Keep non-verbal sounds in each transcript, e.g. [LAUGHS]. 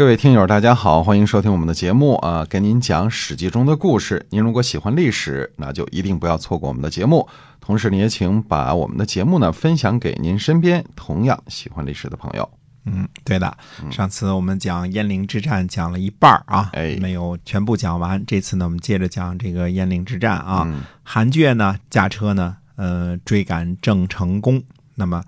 各位听友，大家好，欢迎收听我们的节目啊，跟您讲《史记》中的故事。您如果喜欢历史，那就一定不要错过我们的节目。同时，你也请把我们的节目呢分享给您身边同样喜欢历史的朋友。嗯，对的。上次我们讲鄢陵之战讲了一半儿啊，哎没有全部讲完。这次呢，我们接着讲这个鄢陵之战啊。嗯韩厥呢驾车呢，呃，追赶郑成功。那么，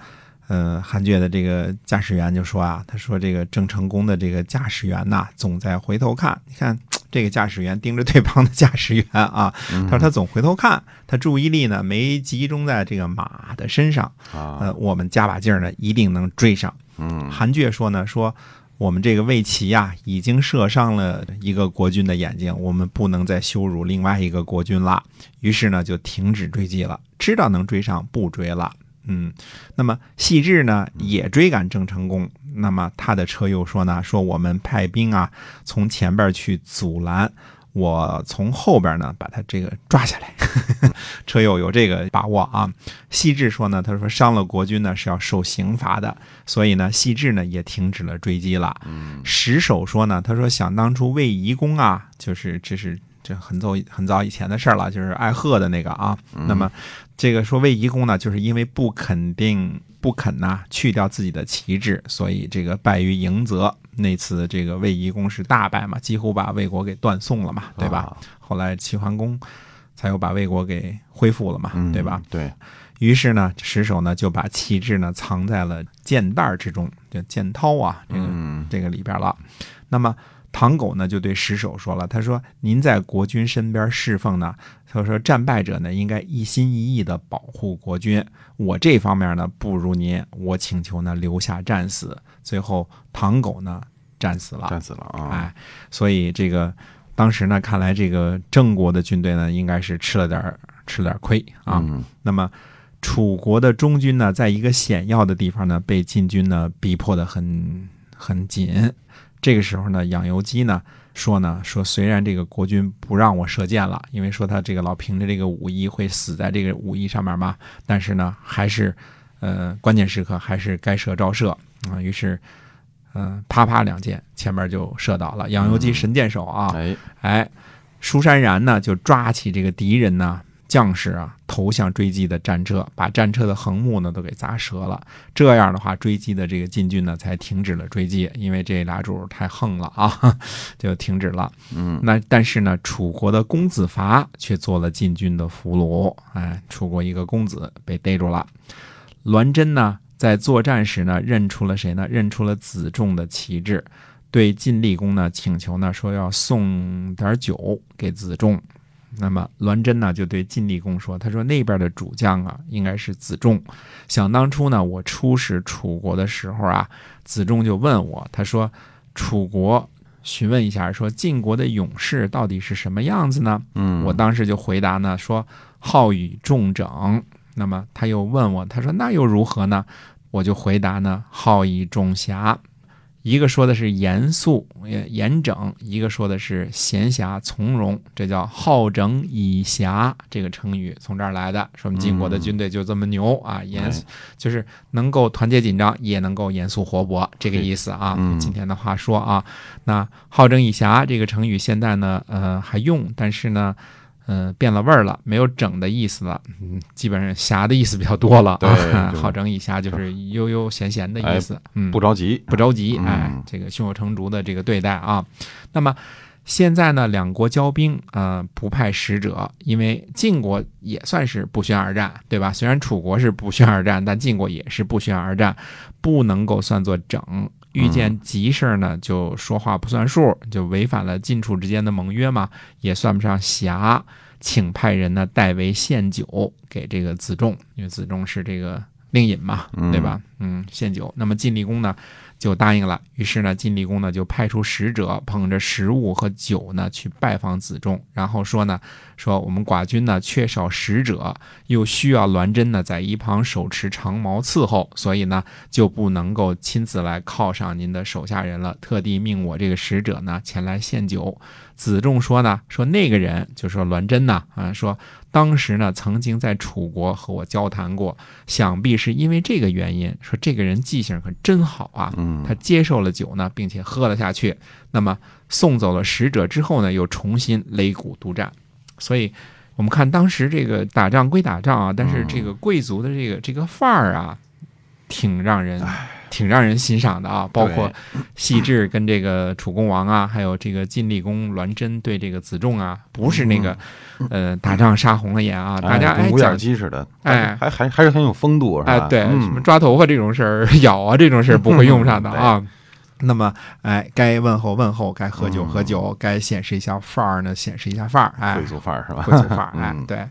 呃，韩厥的这个驾驶员就说啊，他说这个郑成功的这个驾驶员呐，总在回头看。你看这个驾驶员盯着对方的驾驶员啊，[LAUGHS] 他说他总回头看，他注意力呢没集中在这个马的身上。啊，呃，我们加把劲儿呢，一定能追上。嗯韩厥说呢，说我们这个魏齐呀、已经射伤了一个国军的眼睛，我们不能再羞辱另外一个国军了。于是呢，就停止追击了，知道能追上，不追了。嗯，那么细致呢也追赶郑成功，那么他的车又说呢，说我们派兵啊从前边去阻拦，我从后边呢把他这个抓下来。[LAUGHS] 车友有这个把握啊。细致说呢，他说伤了国军呢是要受刑罚的，所以呢细致呢也停止了追击了。石守说呢，他说想当初魏夷公啊，就是这是这很早很早以前的事儿了，就是爱贺的那个啊。那么这个说魏夷公呢，就是因为不肯定不肯呐、去掉自己的旗帜，所以这个败于迎泽。那次这个魏夷公是大败嘛，几乎把魏国给断送了嘛，对吧？啊后来齐桓公才又把魏国给恢复了嘛，嗯对吧？？对，于是呢，石守呢就把旗帜呢藏在了箭袋儿之中，就箭涛啊，这个、嗯这个里边了。那么唐狗呢就对石守说了，他说：“您在国君身边侍奉呢，他说战败者呢应该一心一意的保护国君，我这方面呢不如您，我请求呢留下战死。”最后唐狗呢战死了，战死了啊，哎，所以这个当时呢，看来这个郑国的军队呢，应该是吃了点吃了点亏啊。嗯那么楚国的中军呢，在一个险要的地方呢，被晋军呢逼迫的很很紧。这个时候呢，养由基呢说呢说，虽然这个国君不让我射箭了，因为说他这个老凭着这个武艺会死在这个武艺上面嘛，但是呢，还是呃关键时刻还是该射照射啊。于是。嗯、啪啪两箭，前面就射倒了。养由基神箭手啊，哎，哎，舒山然呢就抓起这个敌人呢将士啊投向追击的战车，把战车的横木呢都给砸折了。这样的话，追击的这个晋军呢才停止了追击，因为这俩主太横了啊，[LAUGHS] 就停止了。嗯那但是呢，楚国的公子伐却做了晋军的俘虏，哎，楚国一个公子被逮住了。栾真呢，在作战时呢，认出了谁呢？认出了子仲的旗帜，对晋厉公呢请求呢说要送点酒给子仲。那么栾真呢就对晋厉公说：“他说那边的主将啊，应该是子仲。想当初呢，我出使楚国的时候啊，子仲就问我，他说楚国询问一下，说晋国的勇士到底是什么样子呢？嗯，我当时就回答呢，说好以重整。那么他又问我，他说那又如何呢？我就回答呢，好以重侠。一个说的是严肃、呃严整，一个说的是闲暇从容，这叫好整以暇。这个成语从这儿来的，说我们晋国的军队就这么牛啊，严哎就是能够团结紧张，也能够严肃活泼，这个意思啊。嗯今天的话说啊，那好整以暇这个成语现在呢，呃还用，但是呢，呃变了味儿了，没有整的意思了，嗯，基本上侠的意思比较多了。对啊好整以暇就是悠悠闲闲的意思，嗯，不着急，不着急，嗯哎，这个胸有成竹的这个对待啊。那么现在呢，两国交兵，呃，不派使者，因为晋国也算是不宣而战，对吧？虽然楚国是不宣而战，但晋国也是不宣而战，不能够算作整。遇见急事儿呢，就说话不算数，就违反了晋楚之间的盟约嘛，也算不上侠。请派人呢代为献酒给这个子仲，因为子仲是这个令尹嘛，对吧？嗯，献酒。那么晋厉公呢就答应了。于是呢，晋厉公呢就派出使者捧着食物和酒呢去拜访子仲，然后说呢，说我们寡君呢缺少使者，又需要栾真呢在一旁手持长矛伺候，所以呢就不能够亲自来犒赏您的手下人了，特地命我这个使者呢前来献酒。子仲说呢，说那个人就说栾真呐，啊，说当时呢曾经在楚国和我交谈过，想必是因为这个原因，说这个人记性可真好啊。嗯，他接受了酒呢，并且喝了下去。那么送走了使者之后呢，又重新擂鼓督战。所以，我们看当时这个打仗归打仗啊，但是这个贵族的这个这个范儿啊，挺让人挺让人欣赏的啊。包括细致跟这个楚恭王啊，[LAUGHS] 还有这个晋厉公栾真对这个子重啊，不是那个呃打仗杀红了眼啊，大家哎跟五眼鸡似的，哎还还还是很有风度，是吧？哎，对，嗯什么抓头发这种事儿、[LAUGHS] 咬啊这种事儿不会用上的 [LAUGHS] 啊。那么，哎，该问候问候，该喝酒嗯喝酒，该显示一下范儿呢，显示一下范儿，哎贵，族范儿是吧？贵族范儿，哎嗯，对。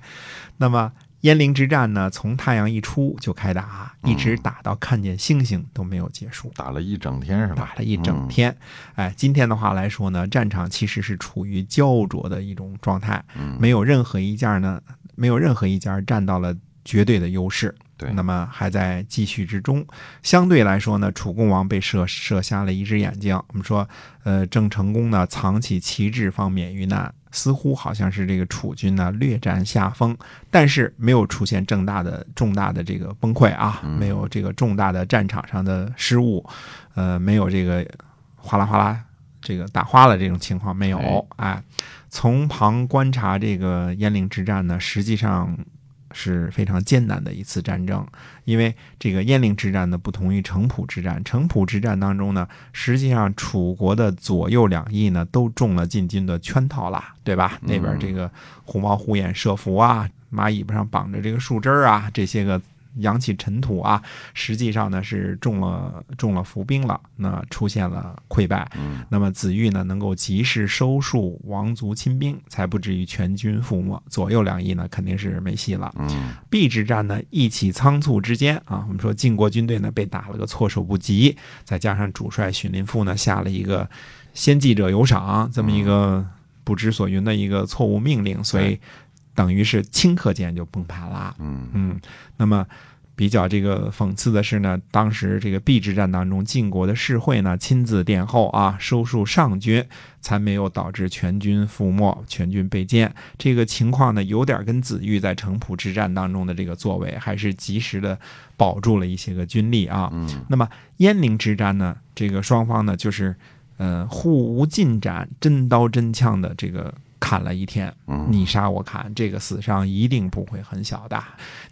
那么鄢陵之战呢，从太阳一出就开打，一直打到看见星星都没有结束。打了一整天是吧？打了一整天，哎，今天的话来说呢，战场其实是处于焦灼的一种状态，嗯，没有任何一家呢，没有任何一家占到了绝对的优势。对，那么还在继续之中。相对来说呢，楚共王被射射瞎了一只眼睛。我们说，呃，郑成功呢藏起旗帜方免于难，似乎好像是这个楚军呢略占下风，但是没有出现重大的重大的这个崩溃啊，嗯没有这个重大的战场上的失误，呃，没有这个哗啦哗啦这个打花了这种情况没有。哎，从旁观察这个鄢陵之战呢，实际上。是非常艰难的一次战争，因为这个鄢陵之战呢，不同于城濮之战。城濮之战当中呢，实际上楚国的左右两翼呢，都中了晋军的圈套啦，对吧？那边这个虎猫虎眼射伏啊，马尾巴上绑着这个树枝儿啊，这些个扬起尘土啊，实际上呢是中了中了伏兵了，那出现了溃败。嗯那么子玉呢，能够及时收束王族亲兵，才不至于全军覆没。左右两翼呢，肯定是没戏了。嗯邲之战呢，一起仓促之间啊，我们说晋国军队呢被打了个措手不及，再加上主帅荀林父呢下了一个先记者有赏这么一个不知所云的一个错误命令，所以等于是顷刻间就崩盘了。嗯嗯，那么比较这个讽刺的是呢，当时这个邲之战当中，晋国的士会呢亲自殿后啊，收束上军，才没有导致全军覆没、全军被歼。这个情况呢，有点跟子玉在城濮之战当中的这个作为，还是及时的保住了一些个军力啊。嗯那么鄢陵之战呢，这个双方呢就是呃互无进展，真刀真枪的这个砍了一天。嗯，你杀我砍，这个死伤一定不会很小的。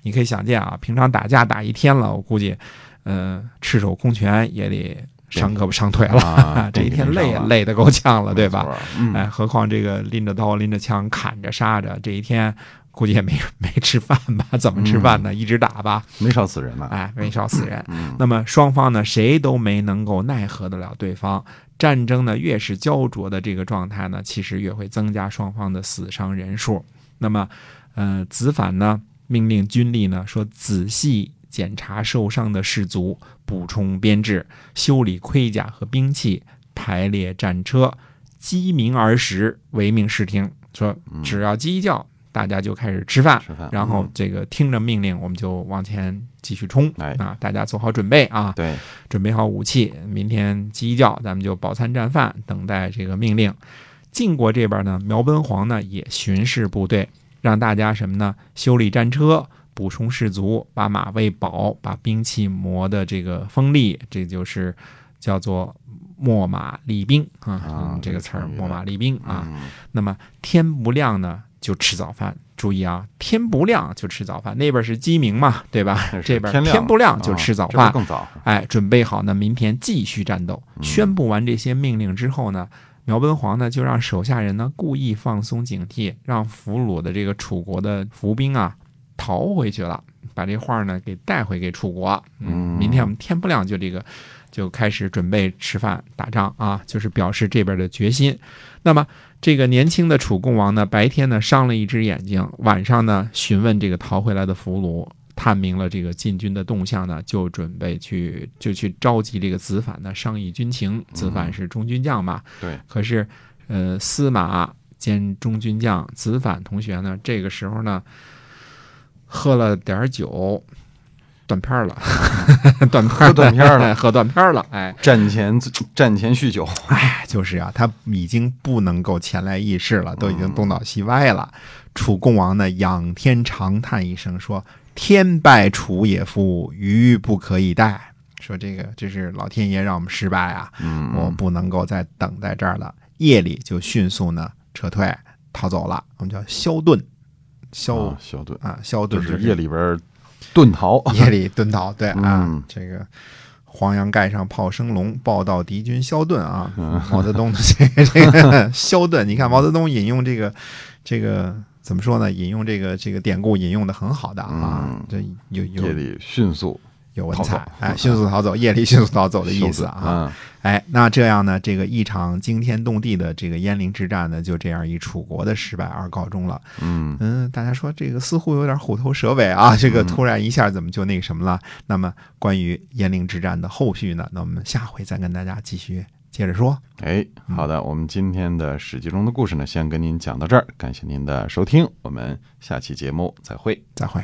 你可以想见啊，平常打架打一天了，我估计，呃，赤手空拳也得伤胳膊伤腿了，啊 [LAUGHS] 这一天累也，累得够呛了，对吧？哎，何况这个拎着刀、拎着枪、砍着杀着，这一天估计也没没吃饭吧？[LAUGHS] 怎么吃饭呢？一直打吧，没少死人呢。哎，没少死人。嗯那么双方呢，谁都没能够奈何得了对方。战争呢，越是焦灼的这个状态呢，其实越会增加双方的死伤人数。那么，呃，子反呢命令军力呢说仔细检查受伤的士卒，补充编制，修理盔甲和兵器，排列战车，鸡鸣而食，唯命是听。说只要鸡叫，大家就开始吃饭，吃饭然后嗯这个听着命令，我们就往前继续冲哎啊！大家做好准备啊，对，准备好武器，明天鸡一叫，咱们就饱餐战饭，等待这个命令。晋国这边呢，苗奔黄呢也巡视部队，让大家什么呢？修理战车，补充士卒，把马喂饱，把兵器磨的这个锋利，这就是叫做秣马厉兵啊，啊嗯这个词儿秣马厉兵啊。嗯那么天不亮呢，就吃早饭。注意啊，天不亮就吃早饭，那边是鸡鸣嘛，对吧？这边天天不亮就啊吃早饭。哎，准备好呢，明天继续战斗。嗯宣布完这些命令之后呢，苗文皇呢就让手下人呢故意放松警惕，让俘虏的这个楚国的伏兵啊逃回去了，把这话呢给带回给楚国。嗯明天我们天不亮就这个就开始准备吃饭打仗啊，就是表示这边的决心。那么这个年轻的楚共王呢，白天呢伤了一只眼睛，晚上呢询问这个逃回来的俘虏，探明了这个晋军的动向呢，就准备去就去召集这个子反呢商议军情。子反是中军将嘛，对，可是呃司马兼中军将子反同学呢，这个时候呢喝了点酒。断片儿了，[LAUGHS] 断片断片儿了。[LAUGHS] 喝断片儿了，哎，战前战前酗酒，哎，就是啊，他已经不能够前来议事了，都已经东倒西歪了。楚共王呢，仰天长叹一声，说：“天败楚也夫，余不可以待。”说这个这是老天爷让我们失败啊，嗯，我不能够再等在这儿了。夜里就迅速呢撤退逃走了，我们叫宵遁，宵啊小盾啊宵遁就是夜里边遁逃，夜里遁逃，对啊，嗯这个黄洋盖上炮声隆，报道敌军宵遁啊。嗯毛泽东的这个这个宵遁，你看毛泽东引用这个这个怎么说呢？引用这个这个典故引用的很好的啊嗯，这有有夜里迅速有文采，哎，迅速逃走，夜里迅速逃走的意思啊。[LAUGHS] 盾哎，那这样呢，这个一场惊天动地的这个鄢陵之战呢，就这样以楚国的失败而告终了。嗯嗯，大家说这个似乎有点虎头蛇尾啊，这个突然一下怎么就那个什么了？那么关于鄢陵之战的后续呢，那我们下回再跟大家继续接着说。哎，好的，我们今天的史记中的故事呢，先跟您讲到这儿，感谢您的收听，我们下期节目再会。再会。